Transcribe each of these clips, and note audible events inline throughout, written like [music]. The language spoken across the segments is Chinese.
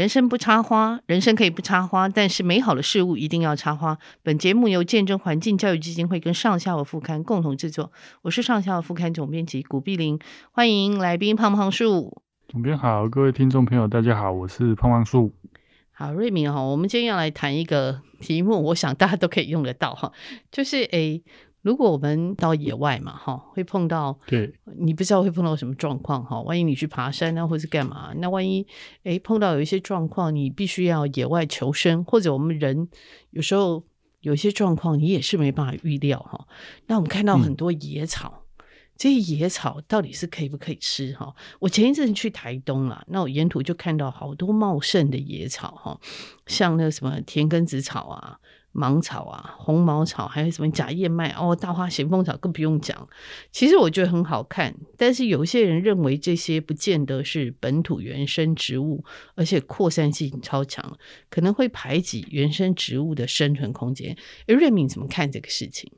人生不插花，人生可以不插花，但是美好的事物一定要插花。本节目由见证环境教育基金会跟上下午副刊共同制作，我是上下午副刊总编辑古碧玲，欢迎来宾胖胖树。总编好，各位听众朋友，大家好，我是胖胖树。好，瑞敏哈，我们今天要来谈一个题目，我想大家都可以用得到哈，就是诶。如果我们到野外嘛，哈，会碰到，对，你不知道会碰到什么状况哈。万一你去爬山啊，或是干嘛，那万一诶碰到有一些状况，你必须要野外求生，或者我们人有时候有一些状况你也是没办法预料哈。那我们看到很多野草，嗯、这些野草到底是可以不可以吃哈？我前一阵去台东了，那我沿途就看到好多茂盛的野草哈，像那什么田根子草啊。芒草啊，红毛草，还有什么假燕麦哦，大花咸丰草更不用讲。其实我觉得很好看，但是有些人认为这些不见得是本土原生植物，而且扩散性超强，可能会排挤原生植物的生存空间。诶，瑞敏怎么看这个事情？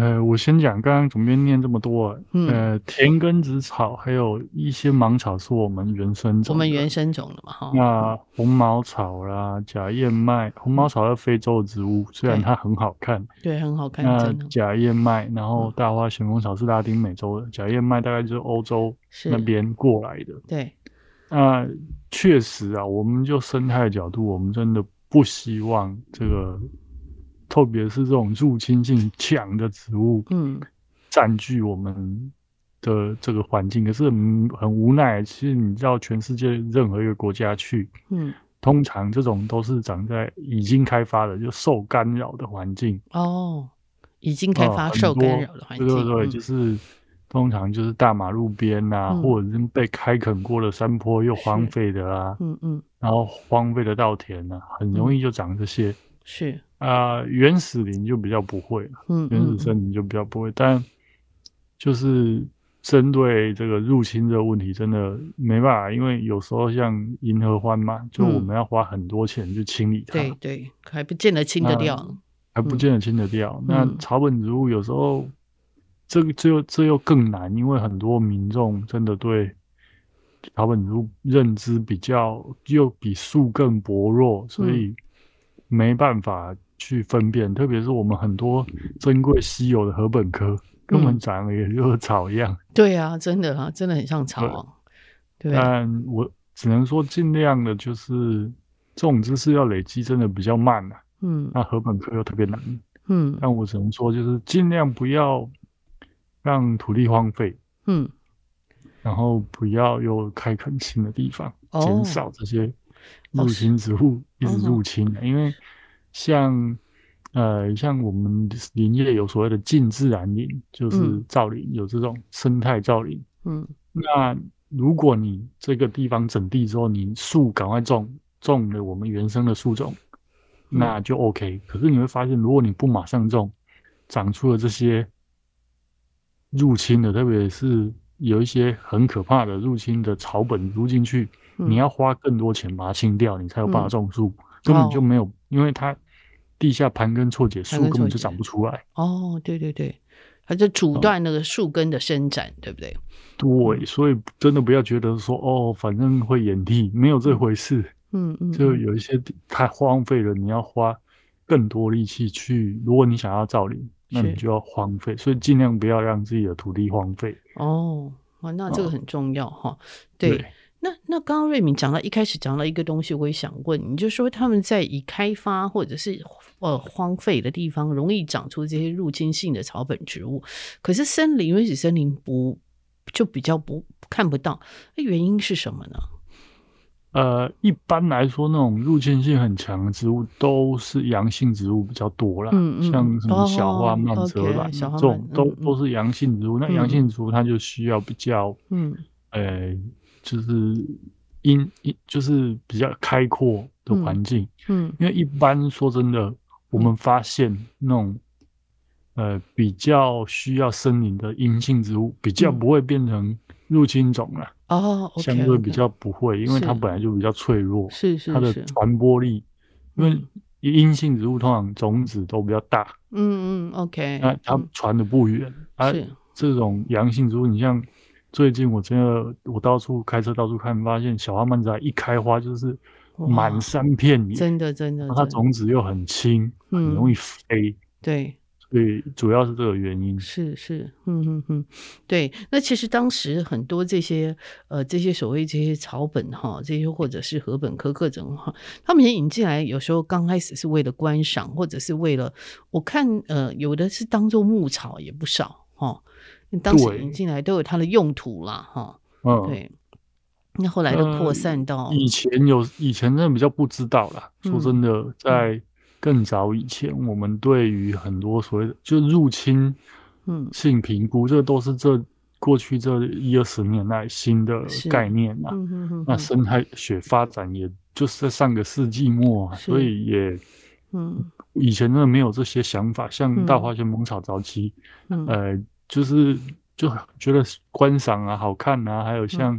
呃，我先讲，刚刚总编念这么多，嗯、呃，田根子草还有一些芒草是我们原生种，我们原生种的嘛，哈。那红毛草啦，假燕麦，红毛草是非洲的植物，虽然它很好看，对，对，很好看。那假燕麦，然后大花旋风草是拉丁美洲的，嗯、假燕麦大概就是欧洲那边过来的。对，那确实啊，我们就生态角度，我们真的不希望这个。特别是这种入侵性强的植物，嗯，占据我们的这个环境，可是很很无奈。其实你知道，全世界任何一个国家去，嗯，通常这种都是长在已经开发的，就受干扰的环境。哦，已经开发受干扰的环境，对对对，就是通常就是大马路边啊，或者是被开垦过的山坡又荒废的啦，嗯嗯，然后荒废的稻田啊，很容易就长这些。是。啊、呃，原始林就比较不会了，嗯，原始森林就比较不会，嗯、但就是针对这个入侵这个问题，真的没办法，因为有时候像银河欢嘛，就我们要花很多钱去清理它，对对，还不见得清得掉，还不见得清得掉。嗯、那草本植物有时候这个这又这又更难，因为很多民众真的对草本植物认知比较又比树更薄弱，所以没办法。去分辨，特别是我们很多珍贵稀有的禾本科，根本长得也就是草一样。对啊，真的啊，真的很像草啊。对，但我只能说尽量的，就是这种知识要累积，真的比较慢了。嗯，那禾本科又特别难。嗯，但我只能说，就是尽量不要让土地荒废。嗯，然后不要有开垦新的地方，减少这些入侵植物一直入侵，因为。像，呃，像我们林业有所谓的近自然林，就是造林，嗯、有这种生态造林。嗯，那如果你这个地方整地之后，你树赶快种，种了我们原生的树种，那就 OK。嗯、可是你会发现，如果你不马上种，长出了这些入侵的，特别是有一些很可怕的入侵的草本入进去，嗯、你要花更多钱把它清掉，你才有办法种树。嗯根本就没有，因为它地下盘根错节，树根本就长不出来。哦，对对对，它就阻断那个树根的伸展，哦、对不对？对，所以真的不要觉得说哦，反正会掩地，没有这回事。嗯嗯，就有一些太荒废了，你要花更多力气去。如果你想要造林，那你就要荒废，所以尽量不要让自己的土地荒废。哦，那这个很重要哈。哦、对。对那那刚刚瑞敏讲到一开始讲到一个东西，我也想问你，就是说他们在已开发或者是呃荒废的地方，容易长出这些入侵性的草本植物，可是森林原始森林不就比较不看不到，那原因是什么呢？呃，一般来说，那种入侵性很强的植物都是阳性植物比较多啦，嗯嗯，像什么小花蔓泽兰、这种都、嗯、都是阳性植物。嗯、那阳性植物它就需要比较嗯呃。就是阴阴，就是比较开阔的环境，嗯，嗯，因为一般说真的，我们发现那种，呃，比较需要森林的阴性植物，比较不会变成入侵种了，哦，相对比较不会，因为它本来就比较脆弱，是是，它的传播力，因为阴性植物通常种子都比较大，嗯嗯，OK，那它传的不远，啊，这种阳性植物，你像。最近我真的我到处开车到处看，发现小花曼仔一开花就是满山遍野，真的真的，它种子又很轻，很容易飞。对。对，主要是这个原因。是是，嗯嗯嗯，对。那其实当时很多这些呃这些所谓这些草本哈，这些或者是禾本科各种哈，他们也引进来，有时候刚开始是为了观赏，或者是为了我看呃有的是当做牧草也不少哈。当时引进来都有它的用途啦哈。嗯，对。那后来都扩散到、呃、以前有以前真的比较不知道啦。嗯、说真的，在。嗯更早以前，我们对于很多所谓的就入侵嗯性评估，嗯，这都是这过去这一二十年来新的概念啊。嗯哼哼哼，那生态学发展也就是在上个世纪末啊，所以也，嗯，以前真的没有这些想法。像大花旋风草早期，嗯，呃，就是就觉得观赏啊、好看啊，还有像，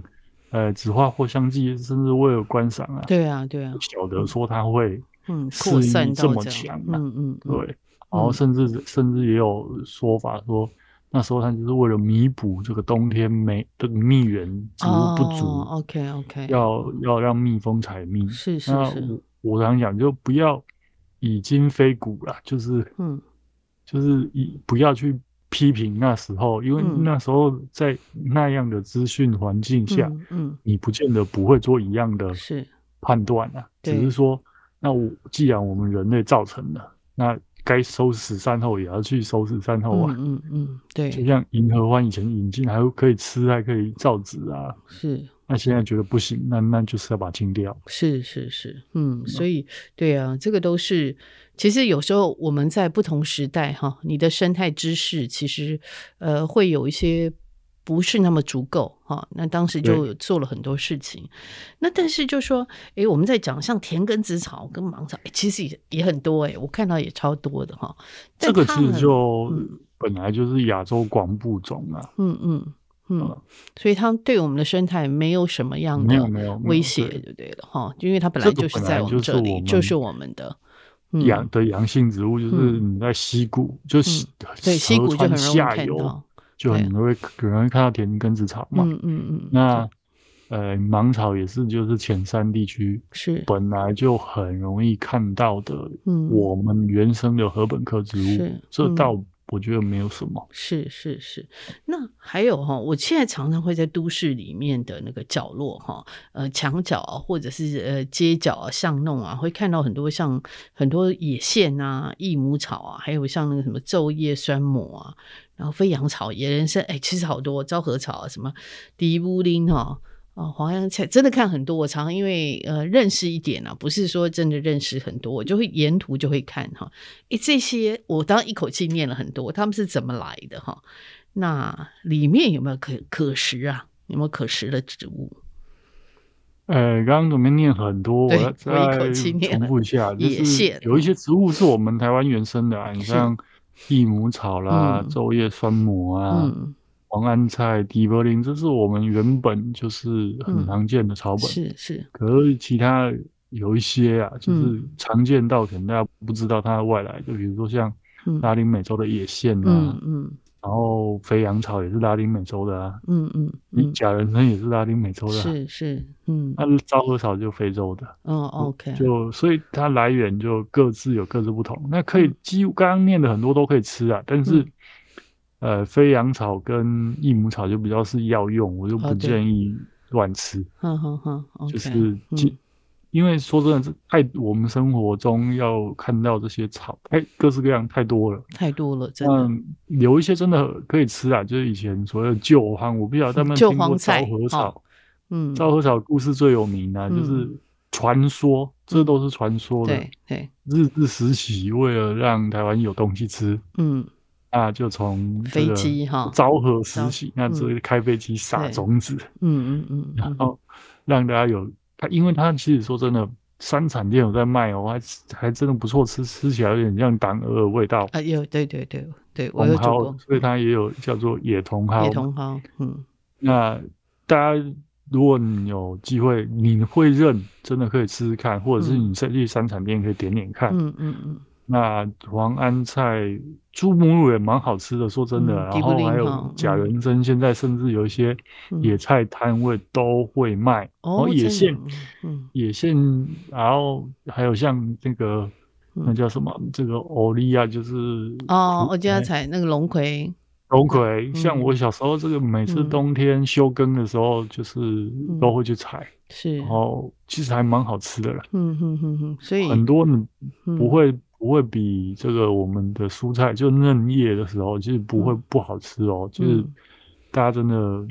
嗯、呃纸花或香剂，甚至为了观赏啊，对啊，对啊，不晓得说它会。嗯，适应这么强，啊，嗯嗯，对，然后甚至、嗯、甚至也有说法说，那时候它就是为了弥补这个冬天没的蜜源植物不足，OK OK，要要让蜜蜂采蜜，是是是，我我常讲就不要以今非古了，就是嗯，就是以不要去批评那时候，因为那时候在那样的资讯环境下，嗯，嗯，你不见得不会做一样的是判断啊，只是说。那我既然我们人类造成的，那该收拾善后也要去收拾善后啊。嗯嗯，嗯，对。就像银河欢以前引进还可以吃，还可以造纸啊。是。那现在觉得不行，那那就是要把它清掉。是是是，嗯，所以对啊，这个都是其实有时候我们在不同时代哈，你的生态知识其实呃会有一些。不是那么足够哈，那当时就做了很多事情。那但是就说，哎，我们在讲像田根子草跟芒草，其实也也很多哎，我看到也超多的哈。这个其实就本来就是亚洲广布种啊，嗯嗯嗯，所以它对我们的生态没有什么样的威胁，就对了哈，因为它本来就是在我们这里，就是我们的阳的阳性植物，就是你在溪谷，就是对溪谷就很容易看到。就很容易很容易看到田根子草嘛，嗯嗯嗯。那呃芒草也是，就是浅山地区是。本来就很容易看到的，嗯，我们原生的禾本科植物，这倒我觉得没有什么。是是是。那还有哈，我现在常常会在都市里面的那个角落哈，呃墙角啊或者是呃街角啊巷弄啊，会看到很多像很多野苋啊、益母草啊，还有像那个什么昼夜酸蘑啊。然后飞扬草、野人参，哎，其实好多昭和草啊，什么迪乌林哈，啊，黄杨菜，真的看很多。我常常因为呃认识一点啊，不是说真的认识很多，我就会沿途就会看哈。哎，这些我当一口气念了很多，他们是怎么来的哈？那里面有没有可可食啊？有没有可食的植物？呃，刚刚准备念很多，我要再重复一下，就是有一些植物是我们台湾原生的啊，你像。益母草啦，昼、嗯、夜酸蘑啊，嗯、黄安菜、地柏林，这是我们原本就是很常见的草本。是、嗯、是。可是其他有一些啊，就是常见到可能大家不知道它的外来，就比如说像拉丁美洲的野苋啊。嗯嗯然后肥羊草也是拉丁美洲的啊，嗯嗯，嗯，假人参也是拉丁美洲的，啊，是是，嗯，那昭和草就非洲的，哦，OK，就所以它来源就各自有各自不同。那可以几乎刚刚念的很多都可以吃啊，但是，嗯、呃，飞扬草跟益母草就比较是药用，我就不建议乱吃，嗯哼哼，就是。嗯。因为说真的，是太我们生活中要看到这些草，哎，各式各样太多了，太多了，真的。嗯，有一些真的可以吃啊，就是以前所谓的旧荒，我不晓得他们听过昭和草，嗯，昭和草故事最有名的，就是传说，嗯，这都是传说的。对对，日治时期为了让台湾有东西吃，嗯，那就从飞机哈，昭和时期，那直接开飞机撒种子，嗯嗯嗯，[laughs] 然后让大家有。它因为它其实说真的，三产店有在卖哦，还还真的不错吃，吃起来有点像党鹅的味道。啊，有对对对对，我有做过，所以它也有叫做野茼蒿。野茼蒿，嗯。那大家如果你有机会，你会认，真的可以吃吃看，或者是你再去三产店可以点点看。嗯嗯嗯。那黄安菜、猪母乳也蛮好吃的，说真的。嗯、然后还有假人参，嗯、现在甚至有一些野菜摊位都会卖。哦，野苋，嗯，野苋，然后还有像那个那叫什么，这个欧利亚，就是哦，我家采那个龙葵。龙葵，像我小时候，这个每次冬天休耕的时候，就是都会去采，是，然后其实还蛮好吃的啦。嗯哼哼哼，所以很多人不会不会比这个我们的蔬菜就嫩叶的时候，其实不会不好吃哦。就是大家真的，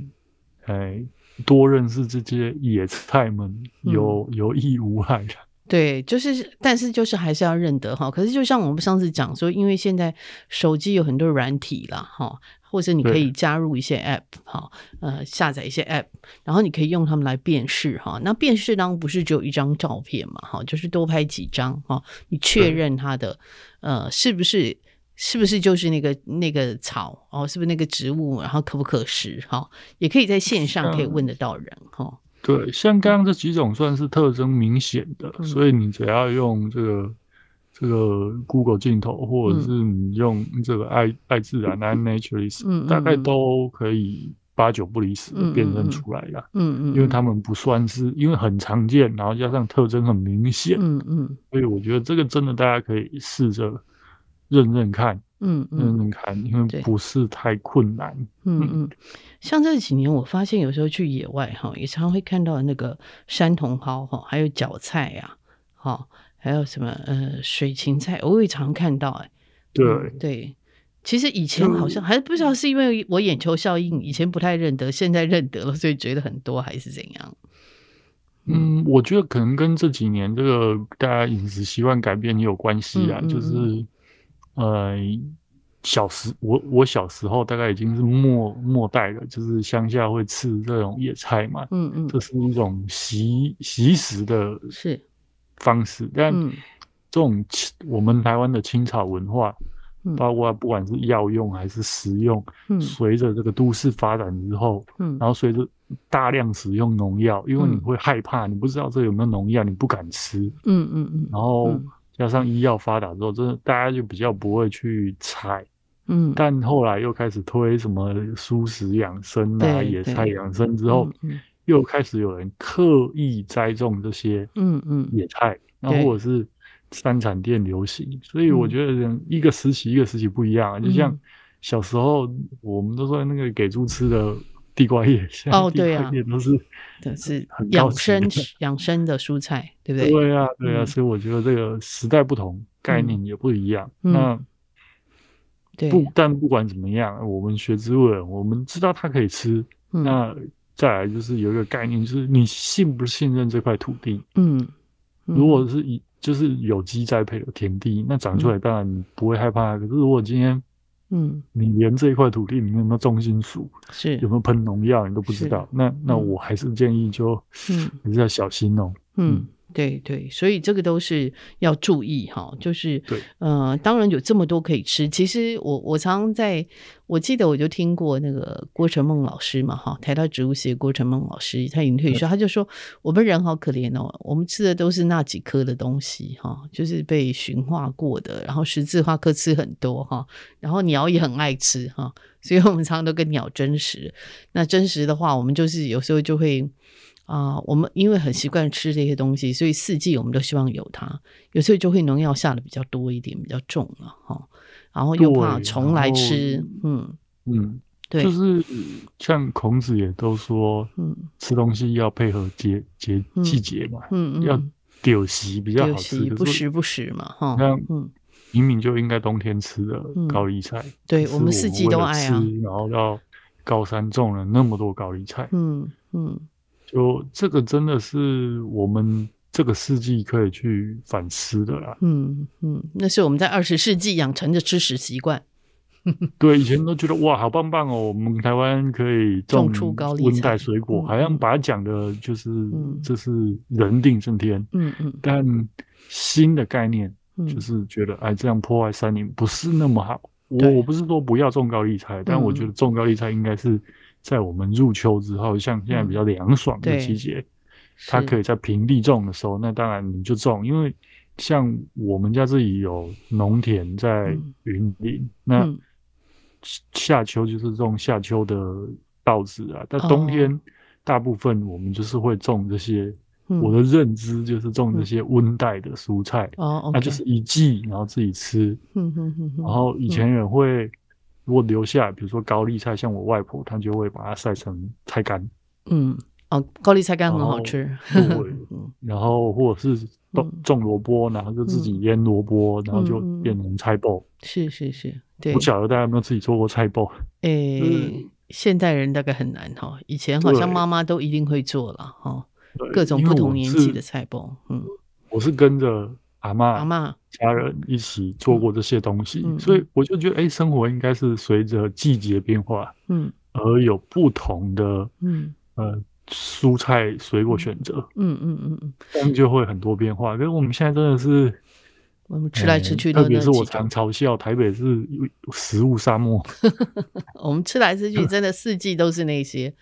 哎，多认识这些野菜们，有有益无害的。对，就是，但是就是还是要认得哈。可是就像我们上次讲说，因为现在手机有很多软体了哈，或者你可以加入一些 App 哈，呃，下载一些 App，然后你可以用它们来辨识哈。那辨识当然不是只有一张照片嘛哈，就是多拍几张哈，你确认它的呃是不是是不是就是那个那个草哦，是不是那个植物，然后可不可食哈，也可以在线上可以问得到人哈。对，像刚刚这几种算是特征明显的，嗯、所以你只要用这个这个 Google 镜头，或者是你用这个爱爱自然 iNaturalist，嗯、大概都可以八九不离十的辨认出来了。嗯嗯，因为他们不算是，因为很常见，然后加上特征很明显。嗯嗯，所以我觉得这个真的大家可以试着认认看。嗯嗯，看，因为不是太困难。嗯嗯。像这几年，我发现有时候去野外哈，也常会看到那个山茼蒿哈，还有角菜呀，哈，还有什么呃水芹菜，我也常看到哎。对、嗯、对，其实以前好像还不知道是因为我眼球效应，以前不太认得，现在认得了，所以觉得很多还是怎样？嗯，我觉得可能跟这几年这个大家饮食习惯改变也有关系啊，就是呃。小时我我小时候大概已经是末末代了，就是乡下会吃这种野菜嘛，嗯嗯，这是一种习习食的是。方式，但这种我们台湾的青草文化，嗯、包括不管是药用还是食用，嗯，随着这个都市发展之后，嗯，然后随着大量使用农药，因为你会害怕，你不知道这有没有农药，你不敢吃，嗯嗯嗯，然后加上医药发达之后，真的大家就比较不会去采。嗯，但后来又开始推什么蔬食养生啊、野菜养生之后，又开始有人刻意栽种这些嗯嗯。野菜，然后或者是三产店流行，所以我觉得一个时期一个时期不一样，就像小时候我们都说那个给猪吃的地瓜叶，哦对啊，也都是都是养生养生的蔬菜，对不对？对啊对啊，所以我觉得这个时代不同，概念也不一样，那。不，但不管怎么样，我们学植物人，我们知道它可以吃。嗯、那再来就是有一个概念，就是你信不信任这块土地？嗯，嗯如果是以就是有机栽培的田地，那长出来当然你不会害怕。嗯、可是如果今天，嗯，你连这一块土地里面有没有重金属，是。有没有喷农药，你都不知道，那那我还是建议就，嗯，还是要小心哦。嗯。嗯对对，所以这个都是要注意哈，就是，对呃，当然有这么多可以吃。其实我我常常在，我记得我就听过那个郭成梦老师嘛，哈，台大植物系郭成梦老师，他已经退休，他就说我们人好可怜哦，我们吃的都是那几颗的东西哈，就是被驯化过的，然后十字花科吃很多哈，然后鸟也很爱吃哈，所以我们常常都跟鸟争食。那争食的话，我们就是有时候就会。啊、呃，我们因为很习惯吃这些东西，所以四季我们都希望有它。有时候就会农药下的比较多一点，比较重了哈。然后又怕虫来吃，嗯嗯，对，就是像孔子也都说，嗯，吃东西要配合节节季节嘛，嗯嗯，要丢席比较好吃，不时不食嘛，哈。那嗯，明明就应该冬天吃的高丽菜，嗯、对我们四季都爱啊。然后到高山种了那么多高丽菜，嗯嗯。嗯就这个真的是我们这个世纪可以去反思的啦。嗯嗯，那是我们在二十世纪养成的吃食习惯。[laughs] 对，以前都觉得哇，好棒棒哦，我们台湾可以种，出高丽菜，温带水果，好像把它讲的就是这是人定胜天。嗯嗯，但新的概念就是觉得哎，这样破坏森林不是那么好。我我不是说不要种高丽菜，但我觉得种高丽菜应该是。在我们入秋之后，像现在比较凉爽的季节，嗯、它可以在平地种的时候，那当然你就种，因为像我们家这里有农田在云林，嗯、那夏秋就是种夏秋的稻子啊，但冬天大部分我们就是会种这些。嗯、我的认知就是种这些温带的蔬菜，那就是一季，然后自己吃。然后以前也会如果留下，比如说高丽菜，像我外婆，她就会把它晒成菜干。嗯，哦，高丽菜干很好吃。对。[laughs] 然后或者是种种萝卜，然后就自己腌萝卜，然后就变成菜包。是是是，对。不晓得大家有没有自己做过菜包？[laughs] 诶，现代人大概很难哈，以前好像妈妈都一定会做了哈。各种不同年纪的菜包，嗯，我是跟着阿嬷、阿嬷。家人一起做过这些东西，所以我就觉得，哎，生活应该是随着季节变化，嗯，而有不同的，嗯。呃，蔬菜水果选择，嗯嗯嗯嗯，这样就会很多变化。可是我们现在真的是，我们吃来吃去，特别是我常嘲笑台北是食物沙漠，[laughs] 我们吃来吃去，真的四季都是那些，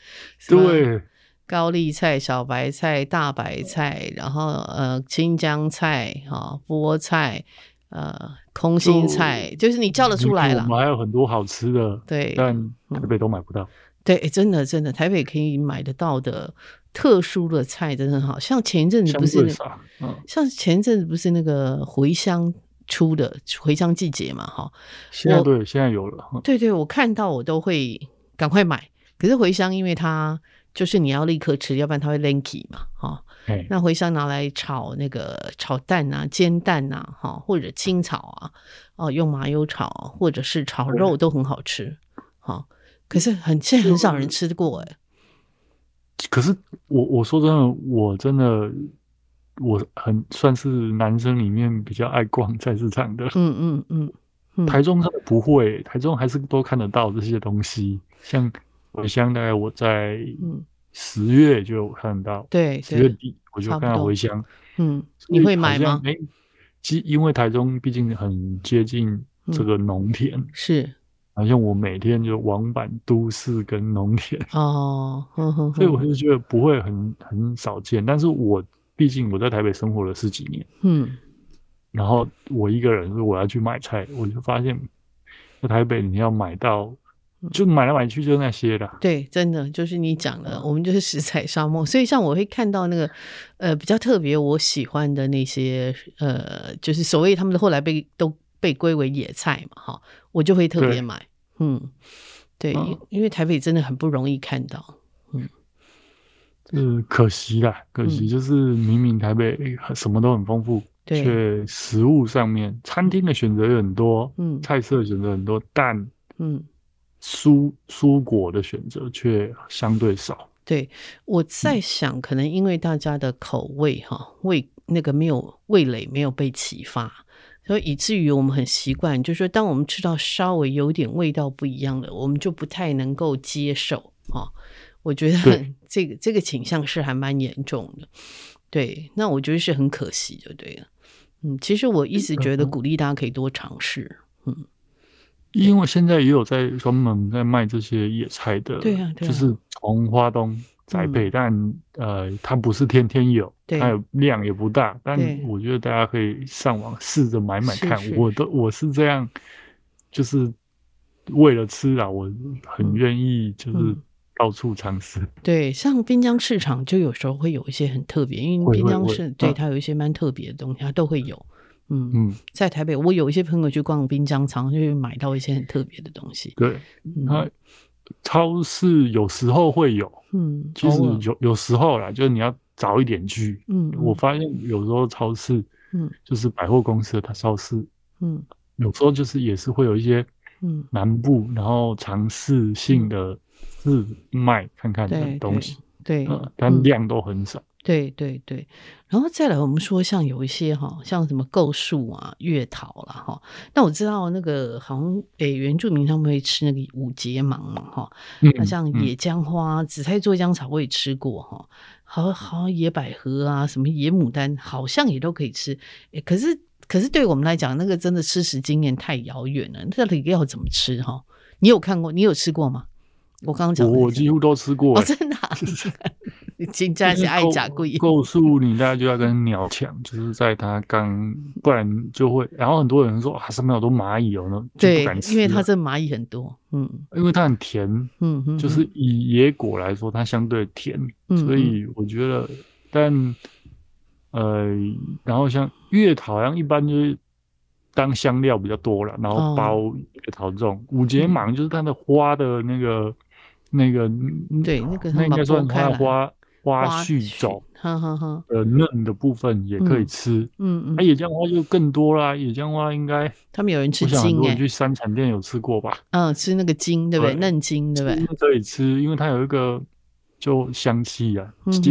对。高丽菜、小白菜、大白菜，然后呃青江菜、哈菠菜、呃空心菜，就，就是你叫得出来了。我们还有很多好吃的，对，但台北都买不到。嗯、对，真的真的，台北可以买得到的特殊的菜，真的好像前一阵子不是，嗯、像前一阵子不是那个茴香出的茴香季节嘛，哈。现在对，现在有了。对对，我看到我都会赶快买。可是茴香，因为它就是你要立刻吃，要不然它会 lanky 嘛，哈。那茴香拿来炒那个炒蛋啊、煎蛋啊，哈，或者清炒啊，哦，用麻油炒，或者是炒肉都很好吃，哈。可是很现在很少人吃过哎。可是我我说真的，我真的我很算是男生里面比较爱逛菜市场的。嗯嗯嗯。台中真的不会，台中还是都看得到这些东西，像。茴香大概我在十月就有看到，对，十月底我就看到回乡。嗯，你会买吗？哎，其因为台中毕竟很接近这个农田，[laughs] 是，好像我每天就往返都市跟农田哦，所以我就觉得不会很很少见。但是我毕竟我在台北生活了十几年，嗯，然后我一个人如果我要去买菜，我就发现，在台北你要买到。就买来买去就那些的，对，真的就是你讲的，我们就是食材沙漠。所以像我会看到那个，呃，比较特别我喜欢的那些，呃，就是所谓他们后来被都被归为野菜嘛，哈，我就会特别买，嗯，对，嗯、因为台北真的很不容易看到，嗯，是，可惜啦，可惜就是明明台北什么都很丰富，却、嗯、食物上面餐厅的选择有很多，嗯，菜色选择很多，但嗯。蔬蔬果的选择却相对少。对，我在想，可能因为大家的口味哈，味那个没有味蕾没有被启发，所以以至于我们很习惯，就是说，当我们吃到稍微有点味道不一样的，我们就不太能够接受哈。我觉得这个这个倾向是还蛮严重的。对，那我觉得是很可惜，就对了。嗯，其实我一直觉得鼓励大家可以多尝试。嗯。因为现在也有在专门在卖这些野菜的，对啊，就是从花东栽培，但呃，它不是天天有，它有量也不大，但我觉得大家可以上网试着买买看。我都我是这样，就是为了吃啊，我很愿意就是到处尝试。对，像滨江市场就有时候会有一些很特别，因为滨江市对它有一些蛮特别的东西，它都会有。嗯嗯，在台北，我有一些朋友去逛滨江，常就会买到一些很特别的东西。对，那、嗯、超市有时候会有，嗯，其实有有时候啦，就是你要早一点去。嗯，我发现有时候超市，嗯，就是百货公司的它超市，嗯，有时候就是也是会有一些，嗯，南部然后尝试性的试卖看看的东西，对，对嗯、但量都很少。对对对，然后再来，我们说像有一些哈，像什么构树啊、月桃啦哈。那我知道那个好像诶，原住民他们会吃那个五节芒嘛哈。那像野姜花、紫菜做姜草，我也吃过哈。好好野百合啊，什么野牡丹，好像也都可以吃。诶，可是可是对我们来讲，那个真的吃食经验太遥远了。到底要怎么吃哈？你有看过？你有吃过吗？我刚刚讲，我几乎都吃过，哦，真的啊。[laughs] 金家是爱甲贵，构树你大概就要跟鸟抢，就是在它刚，不然就会。然后很多人说啊，上面好多蚂蚁哦，那对，因为它这蚂蚁很多，嗯，因为它很甜，嗯嗯，就是以野果来说，它相对甜，所以我觉得，但呃，然后像月桃，好像一般就是当香料比较多了，然后包月桃这种。五节芒，就是它的花的那个。那个对，那个那应该算它的花花絮种，哈哈哈。呃，嫩的部分也可以吃，嗯嗯。那野姜花就更多啦，野姜花应该他们有人吃茎哎，去山产店有吃过吧？嗯，吃那个茎对不对？嫩茎对不对？可以吃，因为它有一个就香气啊。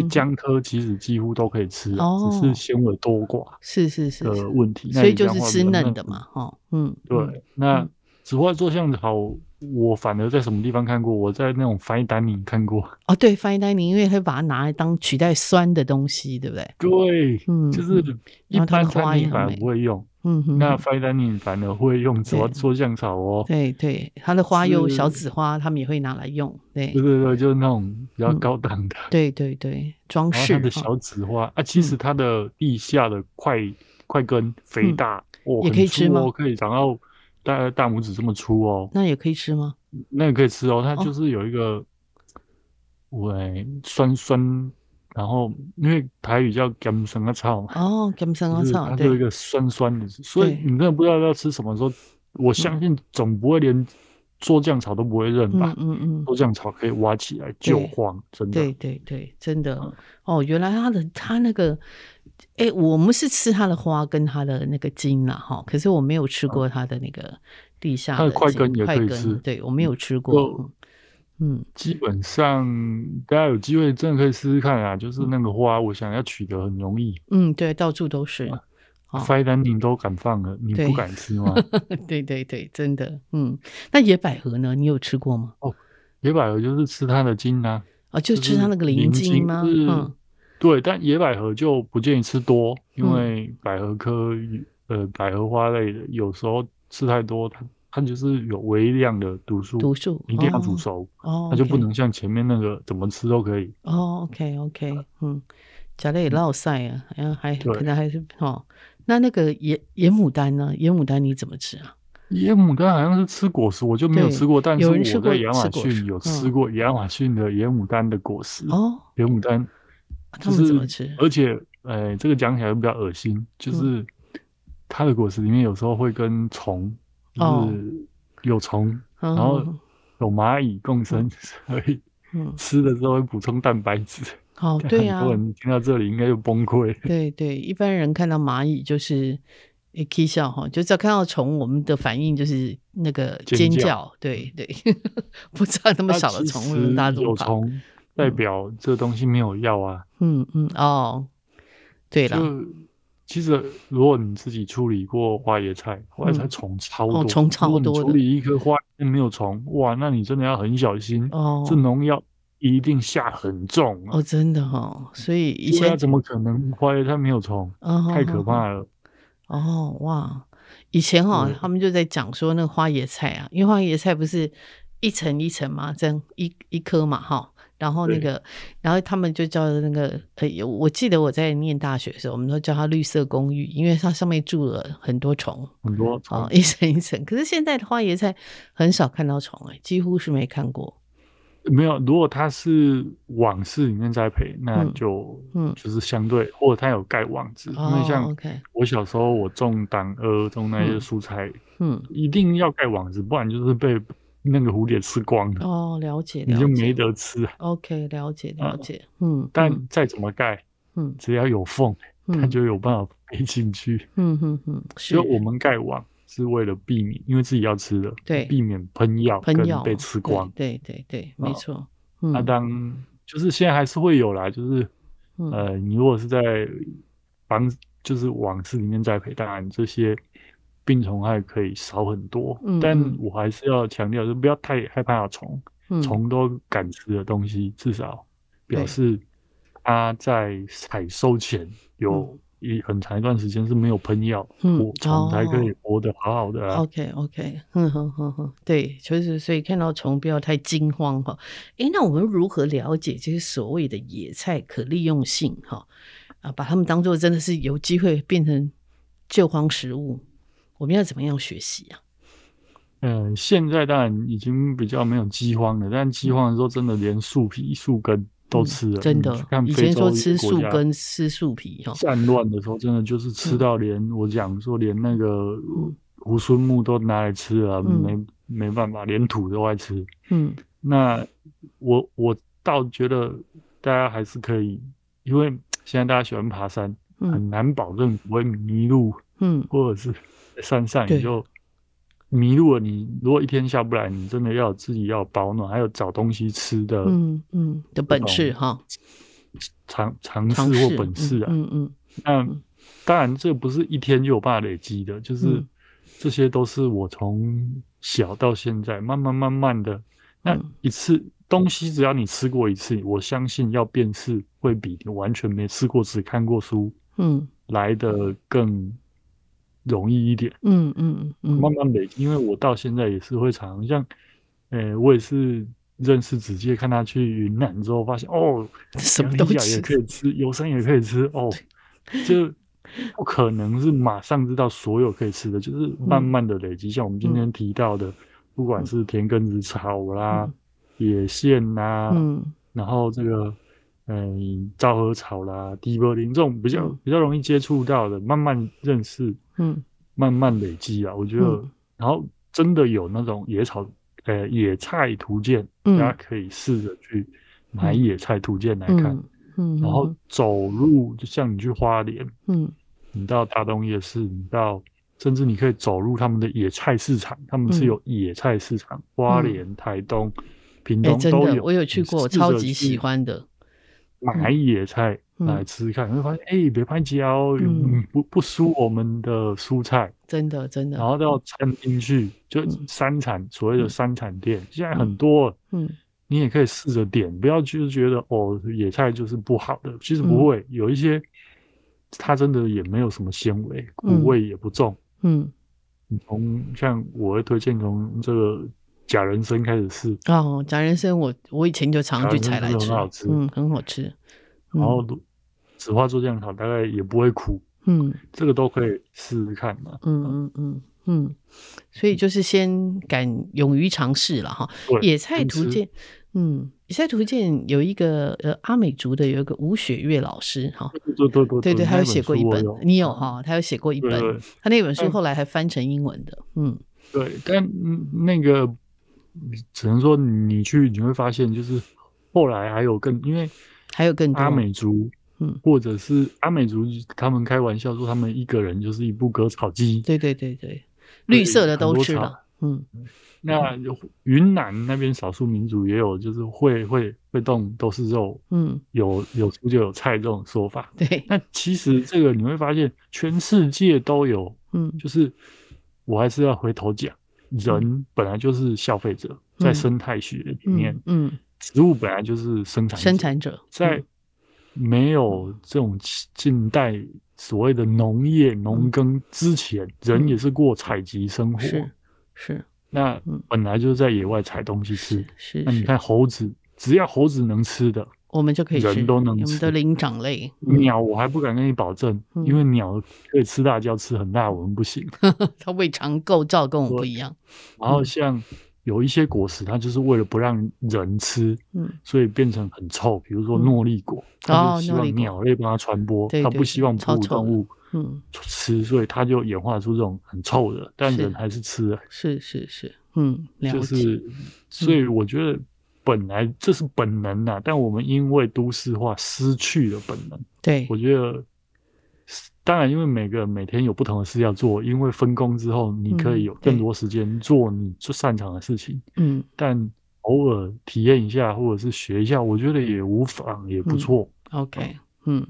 姜科其实几乎都可以吃，只是纤维多寡是是是的问题。所以就是吃嫩的嘛，哈，嗯，对。那紫花做橡草。我反而在什么地方看过？我在那种翻译丹宁看过。哦，对翻译丹宁因为会把它拿来当取代酸的东西，对不对？对，嗯，就是一般餐厅反而不会用，嗯哼，那翻译丹宁反而会用紫花做酱草哦。对对，它的花有小紫花，他们也会拿来用。对对对对，就是那种比较高档的。对对对，装饰。它的小紫花啊，其实它的地下的块块根肥大，哦，也可以吃吗？可以长到。大概大拇指这么粗哦，那也可以吃吗？那也可以吃哦，它就是有一个，喂，酸酸，然后因为台语叫甘生啊草嘛，哦，甘生啊草，它就有一个酸酸的，所以你真的不知道要吃什么时候，我相信总不会连做酱草都不会认吧？嗯嗯，做酱草可以挖起来就黄，真的，对对对，真的哦，原来它的它那个。哎、欸，我们是吃它的花跟它的那个茎啦，哈，可是我没有吃过它的那个地下的块根，也可以吃。对，我没有吃过。嗯，基本上大家有机会真的可以试试看啊，就是那个花，我想要取得很容易。嗯，对，到处都是。fine dining 都敢放了，你不敢吃吗？[laughs] 对对对，真的。嗯，那野百合呢？你有吃过吗？哦，野百合就是吃它的茎啊。哦，就吃它那个鳞茎吗？嗯。对，但野百合就不建议吃多，因为百合科，呃，百合花类的有时候吃太多，它它就是有微量的毒素，毒素一定要煮熟，哦，它就不能像前面那个怎么吃都可以。哦，OK OK，嗯，加了也落晒啊，然后还可能还是哦，那那个野野牡丹呢？野牡丹你怎么吃啊？野牡丹好像是吃果实，我就没有吃过，但是我在亚马逊有吃过亚马逊的野牡丹的果实哦，野牡丹。他们怎么吃？而且，呃，这个讲起来比较恶心，就是它的果实里面有时候会跟虫，就是有虫，然后有蚂蚁共生，[laughs] 所以吃的时候会补充蛋白质。哦，对呀。很多人听到这里应该就崩溃。对对，一般人看到蚂蚁就是一起笑哈，就只要看到虫，我们的反应就是那个尖叫。对对，[laughs] 不知道那么小的虫，大家怎么跑？代表这东西没有药啊。嗯嗯哦，对了，其实如果你自己处理过花椰菜，花椰菜虫超多，虫超多。处理一颗花没有虫，哇，那你真的要很小心哦。这农药一定下很重哦，真的哈。所以以前怎么可能花椰菜没有虫？太可怕了。哦哇，以前哦他们就在讲说那个花椰菜啊，因为花椰菜不是一层一层嘛，这样一一颗嘛哈。然后那个，然后他们就叫那个，呃，我记得我在念大学的时候，我们都叫它绿色公寓，因为它上面住了很多虫，很多虫，哦，一层一层。可是现在的花椰菜很少看到虫，哎，几乎是没看过。没有，如果它是网室里面栽培，那就嗯，就是相对，嗯、或者它有盖网子，哦、因为像我小时候我种党鹅，种那些蔬菜，嗯，一定要盖网子，不然就是被。那个蝴蝶吃光了哦，了解，你就没得吃。OK，了解了解，嗯，但再怎么盖，嗯，只要有缝，它就有办法飞进去。嗯哼哼，所以我们盖网是为了避免，因为自己要吃的，对，避免喷药喷药被吃光。对对对，没错。那当就是现在还是会有啦，就是呃，你如果是在房就是网室里面栽培，当然这些。病虫害可以少很多，嗯、但我还是要强调，就不要太害怕虫，虫、嗯、都敢吃的东西，至少表示它在采收前有一很长一段时间是没有喷药，嗯，虫才可以活得好好的啊。OK OK，哼哼哼哼，对，就是所以看到虫不要太惊慌哈。诶，那我们如何了解这些所谓的野菜可利用性哈？啊，把它们当做真的是有机会变成救荒食物，我们要怎么样学习啊？嗯，现在当然已经比较没有饥荒了，但饥荒的时候真的连树皮、树根都吃了。嗯、真的，以前说吃树根、吃树皮哈。战乱的时候，真的就是吃到连、嗯、我讲说连那个猢猻木都拿来吃了，嗯、没没办法，连土都爱吃。嗯，那我我倒觉得大家还是可以，因为现在大家喜欢爬山，嗯、很难保证不会迷路。嗯，或者是在山上你就。迷路了，你如果一天下不来，你真的要自己要保暖，还有找东西吃的，嗯嗯的本事哈，尝尝试或本事啊，嗯嗯，那当然这不是一天就有办法累积的，就是这些都是我从小到现在慢慢慢慢的，那一次东西只要你吃过一次，我相信要辨识会比你完全没吃过只看过书，嗯，来的更。容易一点，嗯嗯嗯，慢慢累积，因为我到现在也是会常像，呃、欸，我也是认识子杰，看他去云南之后，发现哦，[laughs] 什么东西？也可以吃，有山也可以吃，哦，就不可能是马上知道所有可以吃的，就是慢慢的累积。嗯、像我们今天提到的，不管是田埂子草啦、嗯、野苋啦，嗯，然后这个，嗯，昭和草啦、地柏林这种比较比较容易接触到的，慢慢认识。嗯，慢慢累积啊，我觉得，嗯、然后真的有那种野草，呃，野菜图鉴，嗯、大家可以试着去买野菜图鉴来看，嗯，嗯然后走路，就像你去花莲，嗯，你到大东夜市，你到，甚至你可以走入他们的野菜市场，他们是有野菜市场，嗯、花莲、台东、屏东都有，欸、我有去过，超级喜欢的，买野菜。来吃吃看，会发现哎，别拍胶，不不输我们的蔬菜，真的真的。然后到餐厅去，就三产所谓的三产店，现在很多，嗯，你也可以试着点，不要就是觉得哦，野菜就是不好的，其实不会，有一些它真的也没有什么纤维，苦味也不重，嗯。你从像我会推荐从这个假人参开始试。哦，假人参我我以前就常去采来吃，很好吃，嗯，很好吃，然后。紫花做酱草大概也不会苦，嗯，这个都可以试试看嘛，嗯嗯嗯嗯，所以就是先敢勇于尝试了哈。野菜图鉴，嗯，野菜图鉴有一个呃阿美族的有一个吴雪月老师哈，对对对对对，他有写过一本，你有哈？他有写过一本，他那本书后来还翻成英文的，嗯，对，但那个只能说你去你会发现，就是后来还有更因为还有更多阿美族。嗯，或者是阿美族，他们开玩笑说，他们一个人就是一部割草机。对对对对，绿色的都吃了。嗯，那云南那边少数民族也有，就是会会会动都是肉。嗯，有有猪就有菜这种说法。对，那其实这个你会发现，全世界都有。嗯，就是我还是要回头讲，人本来就是消费者，在生态学里面，嗯，植物本来就是生产生产者，在。没有这种近代所谓的农业农耕之前，嗯、人也是过采集生活。是，是那本来就是在野外采东西吃。是，是那你看猴子，只要猴子能吃的，我们就可以吃。人都能吃。我们的灵长类。鸟我还不敢跟你保证，嗯、因为鸟可以吃辣椒吃很大，我们不行。[laughs] 它胃肠构造跟我们不一样。然后像。有一些果实，它就是为了不让人吃，嗯，所以变成很臭。比如说诺丽果，它就希望鸟类帮它传播，它不希望哺乳动物嗯吃，所以它就演化出这种很臭的，但人还是吃了。是是是，嗯，就是，所以我觉得本来这是本能呐，但我们因为都市化失去了本能。对，我觉得。当然，因为每个人每天有不同的事要做，因为分工之后，你可以有更多时间做你最擅长的事情。嗯，但偶尔体验一下，或者是学一下，我觉得也无妨，也不错。嗯、OK，嗯。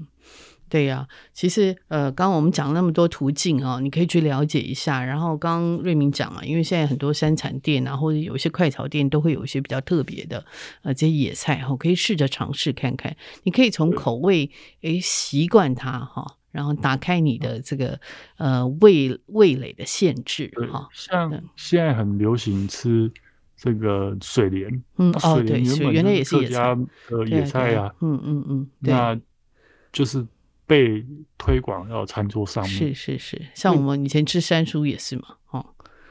对呀、啊，其实呃，刚刚我们讲了那么多途径啊，你可以去了解一下。然后刚刚瑞明讲了，因为现在很多山产店啊，或者有一些快炒店，都会有一些比较特别的呃这些野菜哈，可以试着尝试看看。你可以从口味诶习惯它哈，然后打开你的这个呃味味蕾的限制哈。像现在很流行吃这个水莲，嗯哦对，原来也是野菜的野菜啊，嗯嗯嗯，那就是被推广到餐桌上面。是是是，像我们以前吃山苏也是嘛，哦，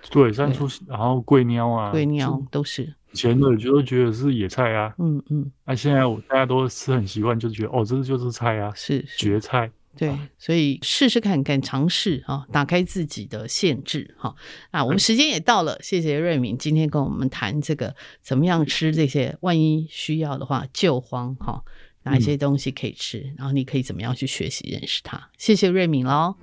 对山苏，然后桂鸟啊，桂鸟都是。以前的就都觉得是野菜啊，嗯嗯，那、啊、现在我大家都吃很习惯，就觉得哦，这就是菜啊，是，是。绝菜。对，所以试试看看，尝试啊，打开自己的限制哈。啊，我们时间也到了，谢谢瑞敏今天跟我们谈这个怎么样吃这些，万一需要的话，救荒哈，哪一些东西可以吃，嗯、然后你可以怎么样去学习认识它。谢谢瑞敏喽。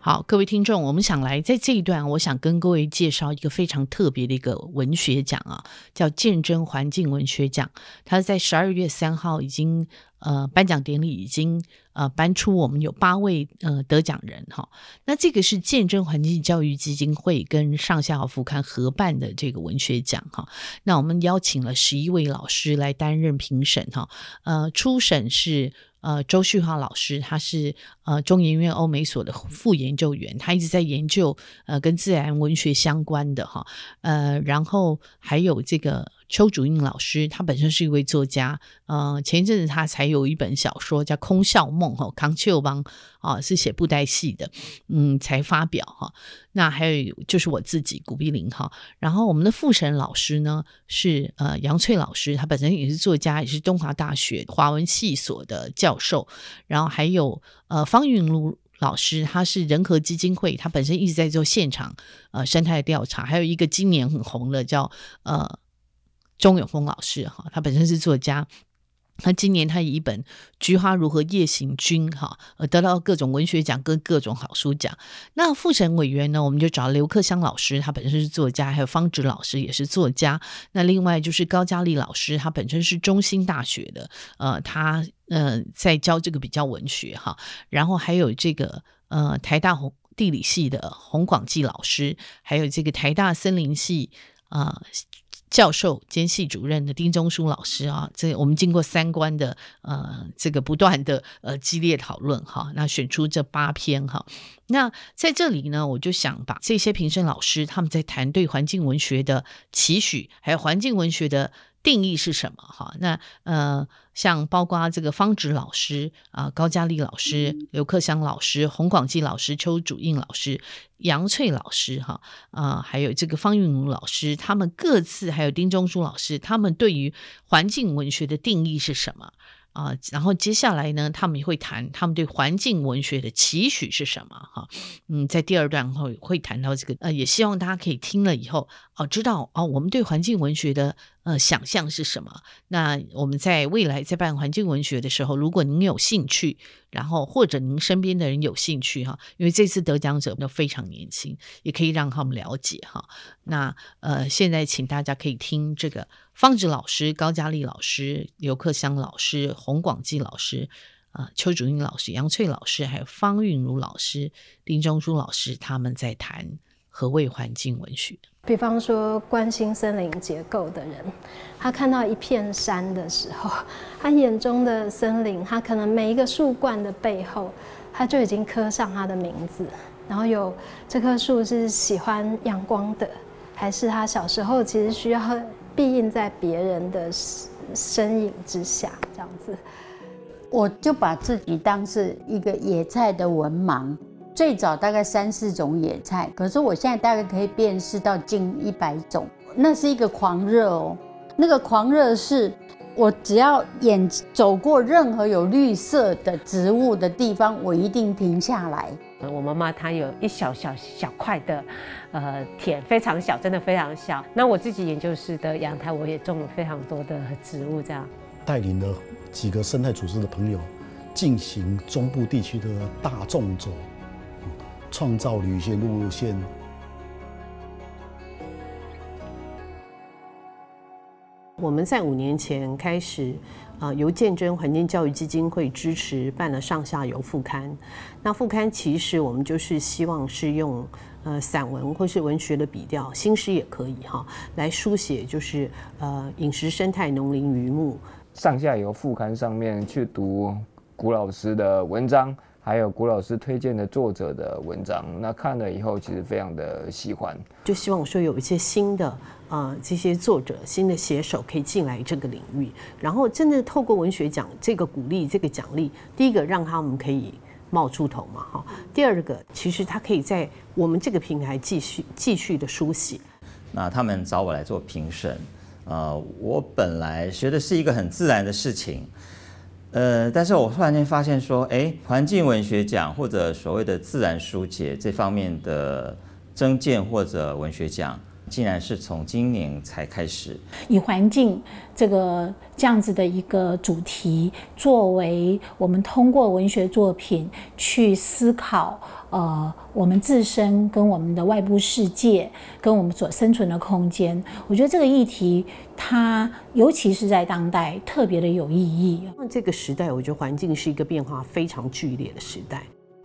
好，各位听众，我们想来在这一段，我想跟各位介绍一个非常特别的一个文学奖啊，叫见证环境文学奖。它在十二月三号已经呃颁奖典礼已经呃颁出，我们有八位呃得奖人哈。那这个是见证环境教育基金会跟上下游副刊合办的这个文学奖哈。那我们邀请了十一位老师来担任评审哈。呃，初审是。呃，周旭华老师，他是呃中研院欧美所的副研究员，他一直在研究呃跟自然文学相关的哈，呃，然后还有这个。邱竹映老师，他本身是一位作家，呃，前一阵子他才有一本小说叫《空笑梦》哈，康丘邦啊是写布袋戏的，嗯，才发表哈。那还有就是我自己古碧玲哈，然后我们的复审老师呢是呃杨翠老师，他本身也是作家，也是东华大学华文系所的教授，然后还有呃方云露老师，他是人和基金会，他本身一直在做现场呃生态调查，还有一个今年很红的叫呃。钟永丰老师哈，他本身是作家，他今年他以一本《菊花如何夜行军》哈，而得到各种文学奖跟各种好书奖。那复审委员呢，我们就找刘克襄老师，他本身是作家，还有方植老师也是作家。那另外就是高嘉丽老师，他本身是中兴大学的，呃，他呃在教这个比较文学哈。然后还有这个呃台大红地理系的洪广记老师，还有这个台大森林系啊。教授兼系主任的丁忠书老师啊，这我们经过三关的呃这个不断的呃激烈讨论哈，那选出这八篇哈。那在这里呢，我就想把这些评审老师他们在谈对环境文学的期许，还有环境文学的。定义是什么？哈，那呃，像包括这个方直老师啊、呃，高嘉丽老师、刘克湘老师、洪广记老师、邱主印老师、杨翠老师，哈啊、呃，还有这个方韵如老师，他们各自还有丁中书老师，他们对于环境文学的定义是什么？啊，然后接下来呢，他们也会谈他们对环境文学的期许是什么？哈，嗯，在第二段会会谈到这个，呃，也希望大家可以听了以后，哦，知道哦，我们对环境文学的呃想象是什么？那我们在未来在办环境文学的时候，如果您有兴趣，然后或者您身边的人有兴趣哈，因为这次得奖者都非常年轻，也可以让他们了解哈。那呃，现在请大家可以听这个。方志老师、高嘉丽老师、刘克湘老师、洪广记老师、啊、邱竹英老师、杨翠老师，还有方韵如老师、丁中书老师，他们在谈何谓环境文学。比方说，关心森林结构的人，他看到一片山的时候，[laughs] 他眼中的森林，他可能每一个树冠的背后，他就已经刻上他的名字。然后有这棵树是喜欢阳光的，还是他小时候其实需要。必印在别人的身影之下，这样子，我就把自己当是一个野菜的文盲。最早大概三四种野菜，可是我现在大概可以辨识到近一百种。那是一个狂热哦，那个狂热是，我只要眼走过任何有绿色的植物的地方，我一定停下来。我妈妈她有一小小小块的，呃，田非常小，真的非常小。那我自己研究室的阳台，我也种了非常多的植物，这样。带领了几个生态组织的朋友，进行中部地区的大纵走，创造旅行路线。我们在五年前开始，呃，由见证环境教育基金会支持办了上下游副刊。那副刊其实我们就是希望是用呃散文或是文学的笔调，新诗也可以哈，来书写就是呃饮食生态、农林渔牧。上下游副刊上面去读古老师的文章。还有古老师推荐的作者的文章，那看了以后其实非常的喜欢，就希望说有一些新的啊、呃、这些作者、新的写手可以进来这个领域，然后真的透过文学奖这个鼓励、这个奖励，第一个让他们可以冒出头嘛哈，第二个其实他可以在我们这个平台继续继续的书写。那他们找我来做评审，呃，我本来觉得是一个很自然的事情。呃，但是我突然间发现说，哎，环境文学奖或者所谓的自然书写这方面的增建或者文学奖，竟然是从今年才开始。以环境这个这样子的一个主题，作为我们通过文学作品去思考。呃，我们自身跟我们的外部世界，跟我们所生存的空间，我觉得这个议题它尤其是在当代特别的有意义。那这个时代，我觉得环境是一个变化非常剧烈的时代。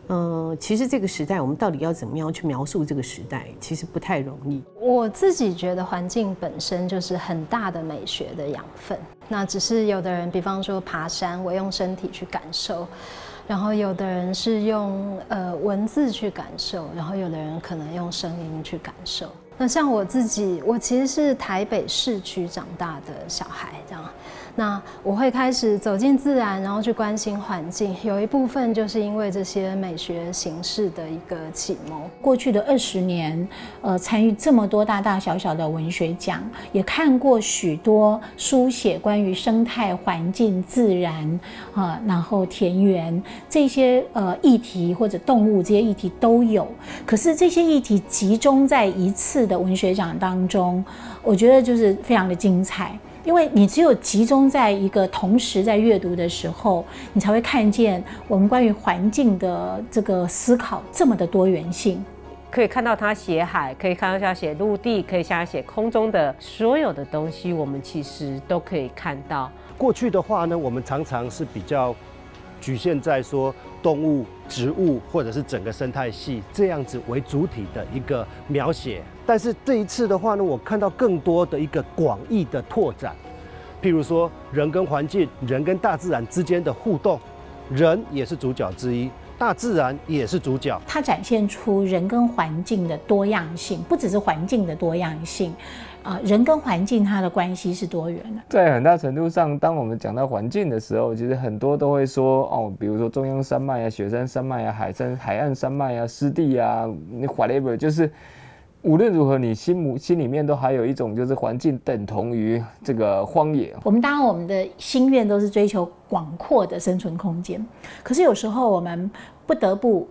嗯、呃，其实这个时代，我们到底要怎么样去描述这个时代，其实不太容易。我自己觉得环境本身就是很大的美学的养分。那只是有的人，比方说爬山，我用身体去感受。然后有的人是用呃文字去感受，然后有的人可能用声音去感受。那像我自己，我其实是台北市区长大的小孩，这样。那我会开始走进自然，然后去关心环境。有一部分就是因为这些美学形式的一个启蒙。过去的二十年，呃，参与这么多大大小小的文学奖，也看过许多书写关于生态环境、自然啊，然后田园这些呃议题或者动物这些议题都有。可是这些议题集中在一次的文学奖当中，我觉得就是非常的精彩。因为你只有集中在一个同时在阅读的时候，你才会看见我们关于环境的这个思考这么的多元性。可以看到他写海，可以看到他写陆地，可以像他写空中的所有的东西，我们其实都可以看到。过去的话呢，我们常常是比较局限在说动物、植物或者是整个生态系这样子为主体的一个描写。但是这一次的话呢，我看到更多的一个广义的拓展，譬如说人跟环境、人跟大自然之间的互动，人也是主角之一，大自然也是主角。它展现出人跟环境的多样性，不只是环境的多样性，啊，人跟环境它的关系是多元的。在很大程度上，当我们讲到环境的时候，其实很多都会说哦，比如说中央山脉啊、雪山山脉啊、海山、海岸山脉啊、湿地啊，你 whatever 就是。无论如何，你心目心里面都还有一种，就是环境等同于这个荒野。我们当然，我们的心愿都是追求广阔的生存空间，可是有时候我们不得不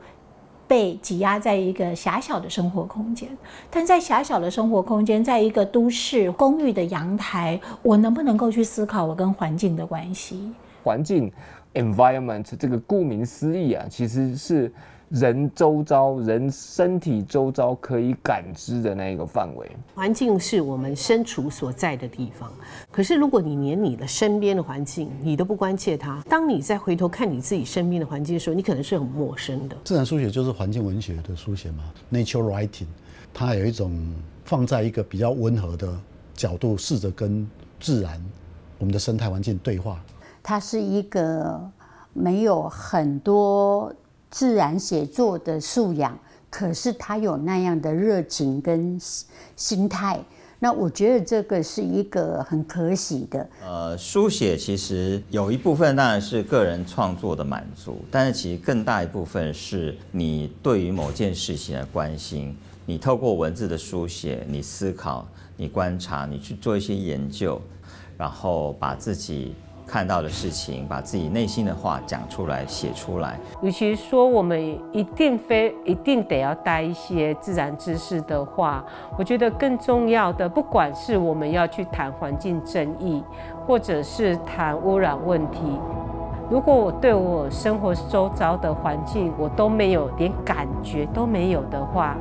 被挤压在一个狭小的生活空间。但在狭小的生活空间，在一个都市公寓的阳台，我能不能够去思考我跟环境的关系？环境 （environment） 这个顾名思义啊，其实是。人周遭、人身体周遭可以感知的那一个范围，环境是我们身处所在的地方。可是，如果你连你的身边的环境你都不关切它，当你再回头看你自己身边的环境的时候，你可能是很陌生的。自然书写就是环境文学的书写嘛，Nature Writing，它有一种放在一个比较温和的角度，试着跟自然、我们的生态环境对话。它是一个没有很多。自然写作的素养，可是他有那样的热情跟心态，那我觉得这个是一个很可喜的。呃，书写其实有一部分当然是个人创作的满足，但是其实更大一部分是你对于某件事情的关心，你透过文字的书写，你思考，你观察，你去做一些研究，然后把自己。看到的事情，把自己内心的话讲出来、写出来。与其说我们一定非一定得要带一些自然知识的话，我觉得更重要的，不管是我们要去谈环境争议，或者是谈污染问题，如果我对我生活周遭的环境我都没有连感觉都没有的话，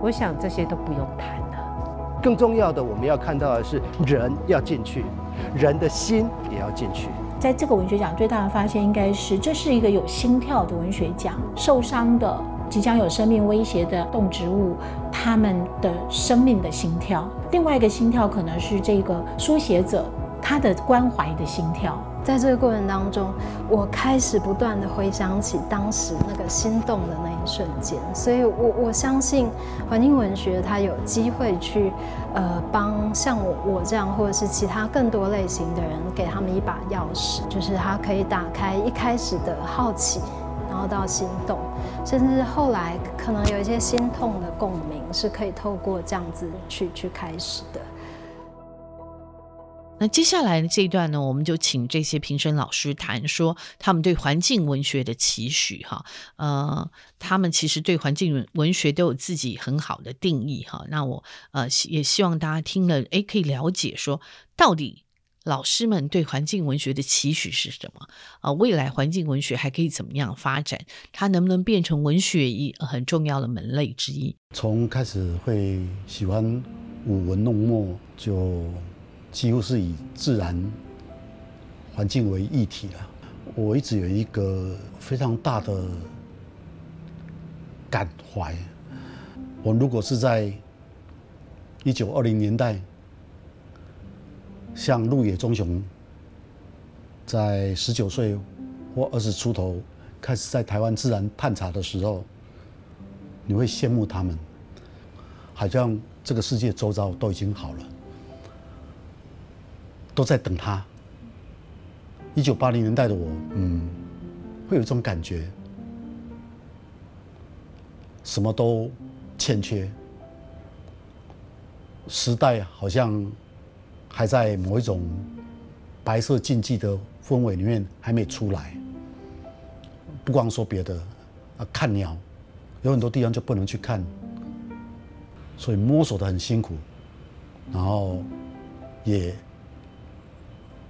我想这些都不用谈了。更重要的，我们要看到的是人要进去，人的心也要进去。在这个文学奖最大的发现，应该是这是一个有心跳的文学奖。受伤的、即将有生命威胁的动植物，他们的生命的心跳；另外一个心跳，可能是这个书写者他的关怀的心跳。在这个过程当中，我开始不断的回想起当时那个心动的那一瞬间，所以我我相信环境文学它有机会去，呃，帮像我我这样或者是其他更多类型的人，给他们一把钥匙，就是它可以打开一开始的好奇，然后到心动，甚至后来可能有一些心痛的共鸣，是可以透过这样子去去开始的。那接下来的这一段呢，我们就请这些评审老师谈说他们对环境文学的期许哈，呃，他们其实对环境文学都有自己很好的定义哈。那我呃也希望大家听了诶，可以了解说到底老师们对环境文学的期许是什么啊？未来环境文学还可以怎么样发展？它能不能变成文学一很重要的门类之一？从开始会喜欢舞文弄墨就。几乎是以自然环境为一体了。我一直有一个非常大的感怀。我如果是在一九二零年代，像陆野忠雄，在十九岁或二十出头开始在台湾自然探查的时候，你会羡慕他们，好像这个世界周遭都已经好了。都在等他。一九八零年代的我，嗯，会有一种感觉，什么都欠缺，时代好像还在某一种白色禁忌的氛围里面还没出来。不光说别的，啊，看鸟，有很多地方就不能去看，所以摸索的很辛苦，然后也。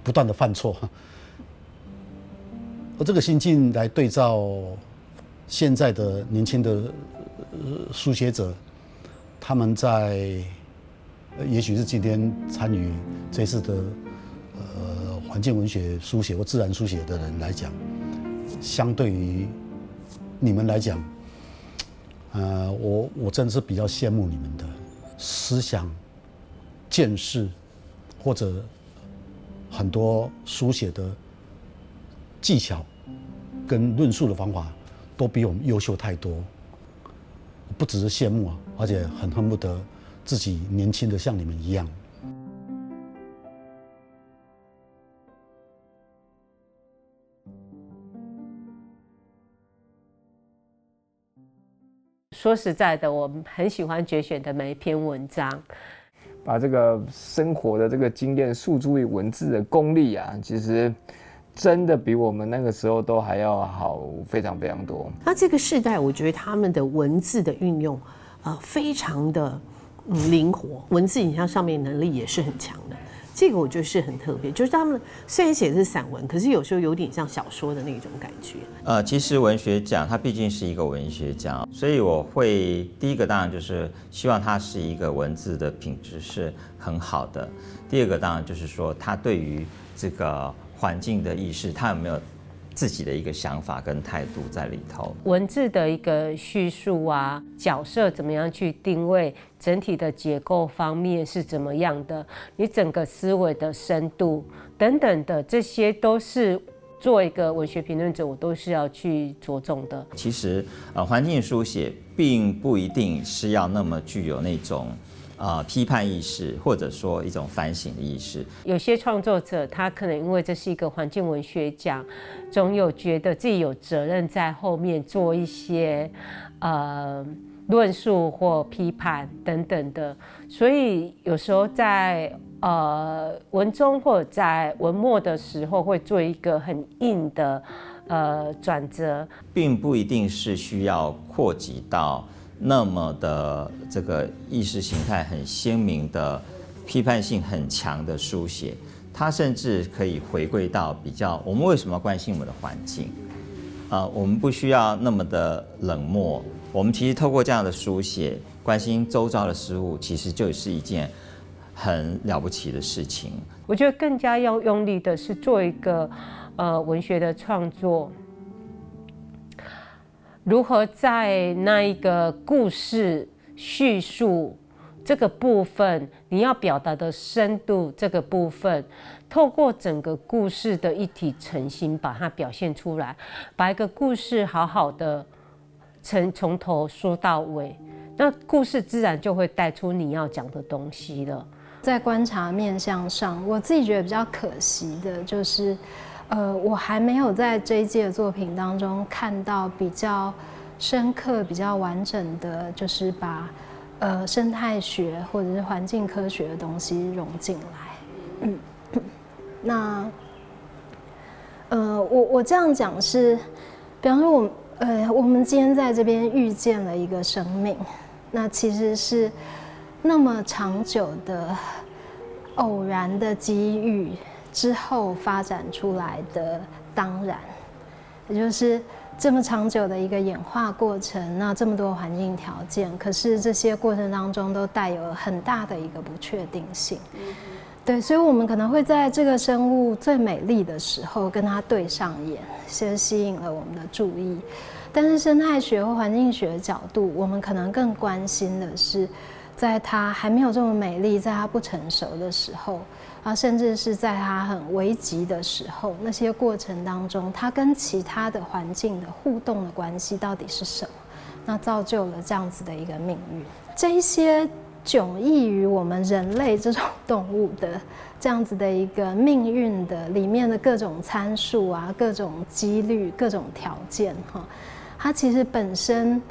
不断的犯错，而这个心境来对照现在的年轻的书写者，他们在，也许是今天参与这次的呃环境文学书写或自然书写的人来讲，相对于你们来讲，呃，我我真的是比较羡慕你们的思想、见识或者。很多书写的技巧跟论述的方法都比我们优秀太多，不只是羡慕啊，而且很恨不得自己年轻的像你们一样。说实在的，我很喜欢决选的每一篇文章。把这个生活的这个经验诉诸于文字的功力啊，其实真的比我们那个时候都还要好非常非常多。那这个时代，我觉得他们的文字的运用啊，非常的灵活，文字影像上面能力也是很强。这个我觉得是很特别，就是他们虽然写的是散文，可是有时候有点像小说的那种感觉。呃，其实文学奖它毕竟是一个文学奖，所以我会第一个当然就是希望它是一个文字的品质是很好的。第二个当然就是说，它对于这个环境的意识，它有没有自己的一个想法跟态度在里头？文字的一个叙述啊，角色怎么样去定位？整体的结构方面是怎么样的？你整个思维的深度等等的，这些都是做一个文学评论者，我都是要去着重的。其实，呃，环境书写并不一定是要那么具有那种呃批判意识，或者说一种反省的意识。有些创作者，他可能因为这是一个环境文学奖，总有觉得自己有责任在后面做一些呃。论述或批判等等的，所以有时候在呃文中或者在文末的时候，会做一个很硬的呃转折，并不一定是需要扩及到那么的这个意识形态很鲜明的批判性很强的书写，它甚至可以回归到比较我们为什么要关心我们的环境啊、我们不需要那么的冷漠。我们其实透过这样的书写，关心周遭的事物，其实就是一件很了不起的事情。我觉得更加要用力的是做一个呃文学的创作，如何在那一个故事叙述这个部分，你要表达的深度这个部分，透过整个故事的一体成型，把它表现出来，把一个故事好好的。从从头说到尾，那故事自然就会带出你要讲的东西了。在观察面向上，我自己觉得比较可惜的就是，呃，我还没有在这一届的作品当中看到比较深刻、比较完整的，就是把呃生态学或者是环境科学的东西融进来。嗯，[laughs] 那呃，我我这样讲是，比方说我。呃，我们今天在这边遇见了一个生命，那其实是那么长久的偶然的机遇之后发展出来的当然，也就是这么长久的一个演化过程。那这么多环境条件，可是这些过程当中都带有很大的一个不确定性。对，所以我们可能会在这个生物最美丽的时候跟它对上眼，先吸引了我们的注意。但是生态学或环境学的角度，我们可能更关心的是，在它还没有这么美丽，在它不成熟的时候，啊，甚至是在它很危急的时候，那些过程当中，它跟其他的环境的互动的关系到底是什么？那造就了这样子的一个命运。这一些迥异于我们人类这种 [laughs] 动物的这样子的一个命运的里面的各种参数啊，各种几率、各种条件，哈。它其实本身，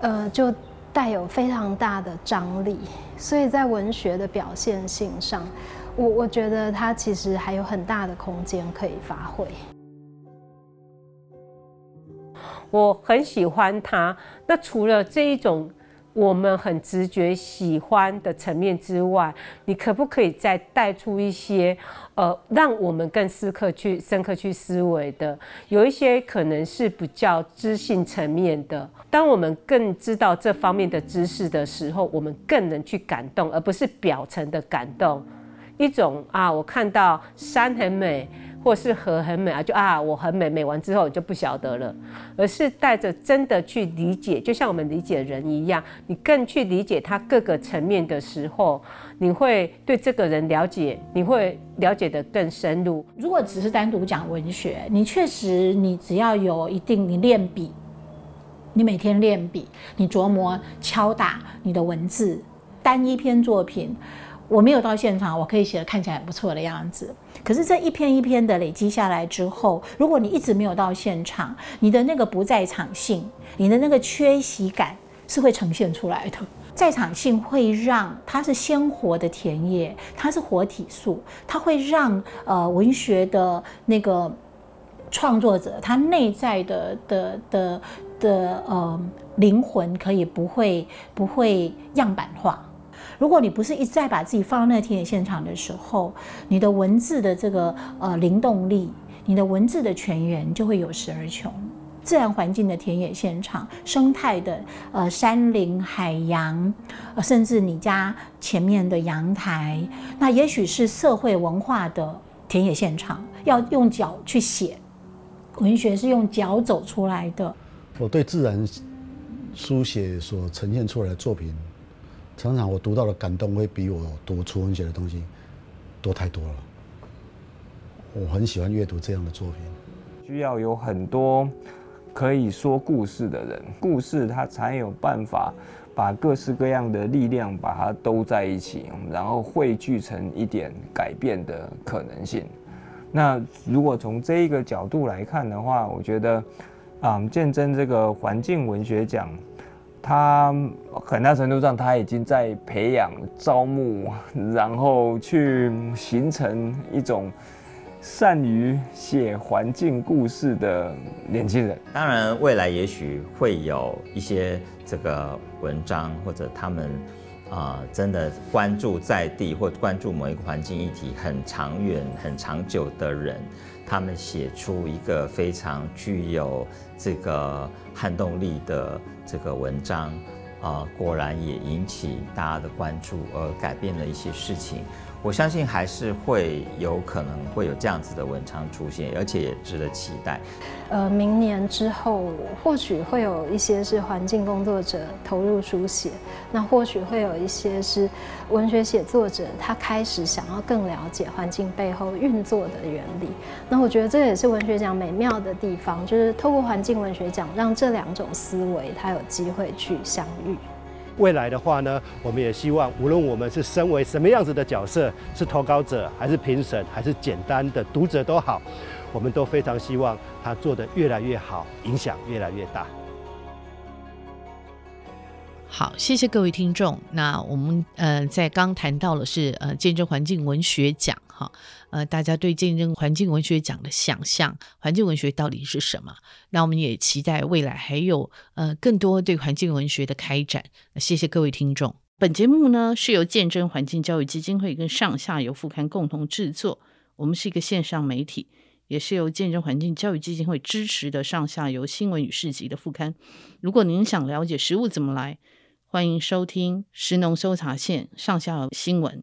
呃，就带有非常大的张力，所以在文学的表现性上，我我觉得它其实还有很大的空间可以发挥。我很喜欢它。那除了这一种。我们很直觉喜欢的层面之外，你可不可以再带出一些，呃，让我们更深刻去深刻去思维的？有一些可能是比较知性层面的。当我们更知道这方面的知识的时候，我们更能去感动，而不是表层的感动。一种啊，我看到山很美。或是河很美啊，就啊我很美，美完之后你就不晓得了，而是带着真的去理解，就像我们理解人一样，你更去理解他各个层面的时候，你会对这个人了解，你会了解得更深入。如果只是单独讲文学，你确实你只要有一定，你练笔，你每天练笔，你琢磨敲打你的文字，单一篇作品。我没有到现场，我可以写的看起来很不错的样子。可是这一篇一篇的累积下来之后，如果你一直没有到现场，你的那个不在场性，你的那个缺席感是会呈现出来的。在场性会让它是鲜活的田野，它是活体素，它会让呃文学的那个创作者他内在的的的的呃灵魂可以不会不会样板化。如果你不是一再把自己放到那个田野现场的时候，你的文字的这个呃灵动力，你的文字的泉源就会有时而穷。自然环境的田野现场，生态的呃山林、海洋，呃甚至你家前面的阳台，那也许是社会文化的田野现场，要用脚去写，文学是用脚走出来的。我对自然书写所呈现出来的作品。常常我读到的感动会比我读纯文学的东西多太多了。我很喜欢阅读这样的作品。需要有很多可以说故事的人，故事它才有办法把各式各样的力量把它兜在一起，然后汇聚成一点改变的可能性。那如果从这一个角度来看的话，我觉得啊，见证这个环境文学奖。他很大程度上，他已经在培养、招募，[laughs] 然后去形成一种善于写环境故事的年轻人。当然，未来也许会有一些这个文章或者他们啊、真的关注在地或关注某一个环境议题很长远、很长久的人，他们写出一个非常具有这个撼动力的这个文章，啊、果然也引起大家的关注，而改变了一些事情。我相信还是会有可能会有这样子的文章出现，而且也值得期待。呃，明年之后或许会有一些是环境工作者投入书写，那或许会有一些是文学写作者，他开始想要更了解环境背后运作的原理。那我觉得这也是文学奖美妙的地方，就是透过环境文学奖，让这两种思维它有机会去相遇。未来的话呢，我们也希望，无论我们是身为什么样子的角色，是投稿者，还是评审，还是简单的读者都好，我们都非常希望他做得越来越好，影响越来越大。好，谢谢各位听众。那我们呃，在刚谈到的是呃，见证环境文学奖哈，呃，大家对见证环境文学奖的想象，环境文学到底是什么？那我们也期待未来还有呃更多对环境文学的开展。那谢谢各位听众。本节目呢是由见证环境教育基金会跟上下游副刊共同制作，我们是一个线上媒体，也是由见证环境教育基金会支持的上下游新闻与市集的副刊。如果您想了解食物怎么来，欢迎收听食农搜查线上下游新闻。